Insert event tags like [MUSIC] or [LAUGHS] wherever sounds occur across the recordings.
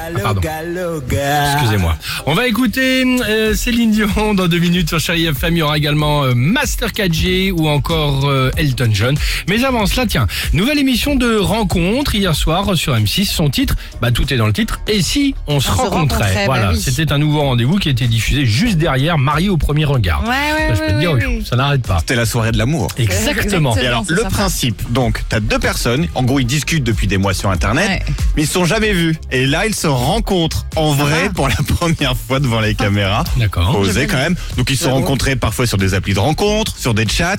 Ah, pardon. Excusez-moi. On va écouter euh, Céline Dion dans deux minutes sur Chérie FM. Il y aura également euh, Master 4G ou encore euh, Elton John. Mais avant cela, tiens, nouvelle émission de rencontre hier soir sur M6. Son titre, bah tout est dans le titre. Et si on se On se rencontrait? bah Voilà, oui. c'était un nouveau rendez-vous qui a été diffusé juste derrière Marié au premier regard. Ouais, je peux ouais, te dire, oui, ça n'arrête pas. C'était la soirée de l'amour. Exactement. Exactement. Et alors, le sympa. principe, donc, t'as deux personnes, en gros, ils discutent depuis des mois sur Internet, Ouais. mais ils se sont jamais vus. Et là, ils se rencontrent en vrai va. pour la [LAUGHS] première fois devant les caméras. D'accord. Faut oser quand même. Donc, ils se sont rencontrés parfois sur des applis de rencontre, sur des chats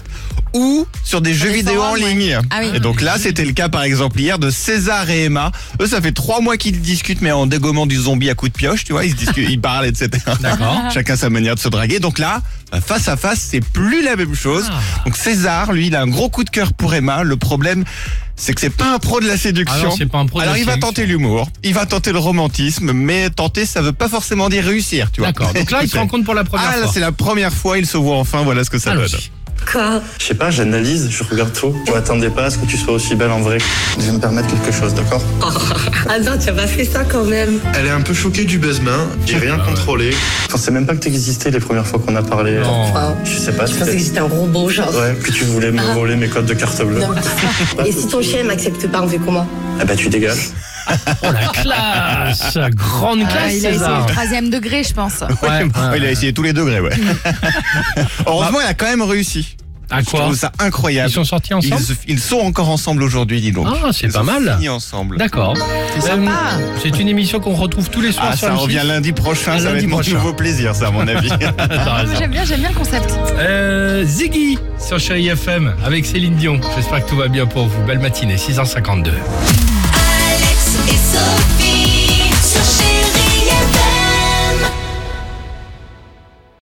ou sur des jeux vidéo en ligne. Ah oui. Et donc là, c'était le cas, par exemple, hier de César et Emma. Eux, ça fait trois mois qu'ils discutent, mais en dégommant du zombie à coups de pioche, tu vois, ils se discutent, ils parlent, etc. D'accord. [LAUGHS] Chacun sa manière de se draguer. Donc là, face à face, c'est plus la même chose. Ah. Donc César, lui, il a un gros coup de cœur pour Emma. Le problème, c'est que c'est pas un pro de la séduction. Ah non, c'est pas un pro de Alors la il va séduction. tenter l'humour, il va tenter le romantisme, mais tenter, ça veut pas forcément dire réussir, tu vois. D'accord. Donc là, ils se [LAUGHS] rencontrent pour la première Ah là, fois. c'est la première fois, ils se voient enfin. Voilà ce que ça donne. Quoi Je sais pas, j'analyse, je regarde tout. Je m'attendais pas à ce que tu sois aussi belle en vrai. Je vais me permettre quelque chose, d'accord [LAUGHS] Ah non, tu as pas fait ça quand même. Elle est un peu choquée du baise-main, j'ai rien contrôlé. Je pensais même pas que t'existais les premières fois qu'on a parlé. Non. Enfin, Je sais pas, je pensais que c'était... j'étais un robot, genre. Ouais, que tu voulais me voler mes codes de carte bleue. Non, [LAUGHS] Et si ton chien m'accepte pas, on fait comment? Ah bah tu dégages. Oh la classe Grande Ah, classe, il a essayé César. le troisième degré, je pense. Ouais, Ouais, ouais. il a essayé tous les degrés, ouais. [LAUGHS] Heureusement, il a quand même réussi. À Je quoi trouve ça incroyable. Ils sont sortis ensemble? Ils, sont encore ensemble aujourd'hui, dis donc. Ah, c'est Ils pas ont mal. fini ensemble. D'accord. C'est sympa. c'est une émission qu'on retrouve tous les soirs Ah, sur ça M6. revient lundi prochain, ça va lundi être mon prochain. nouveau plaisir, ça, à mon avis. [LAUGHS] T'as Ah, raison. J'aime bien, j'aime bien le concept. Euh, Ziggy sur Chérie FM avec Céline Dion. J'espère que tout va bien pour vous. Belle matinée, 6h52. It's Sophie sur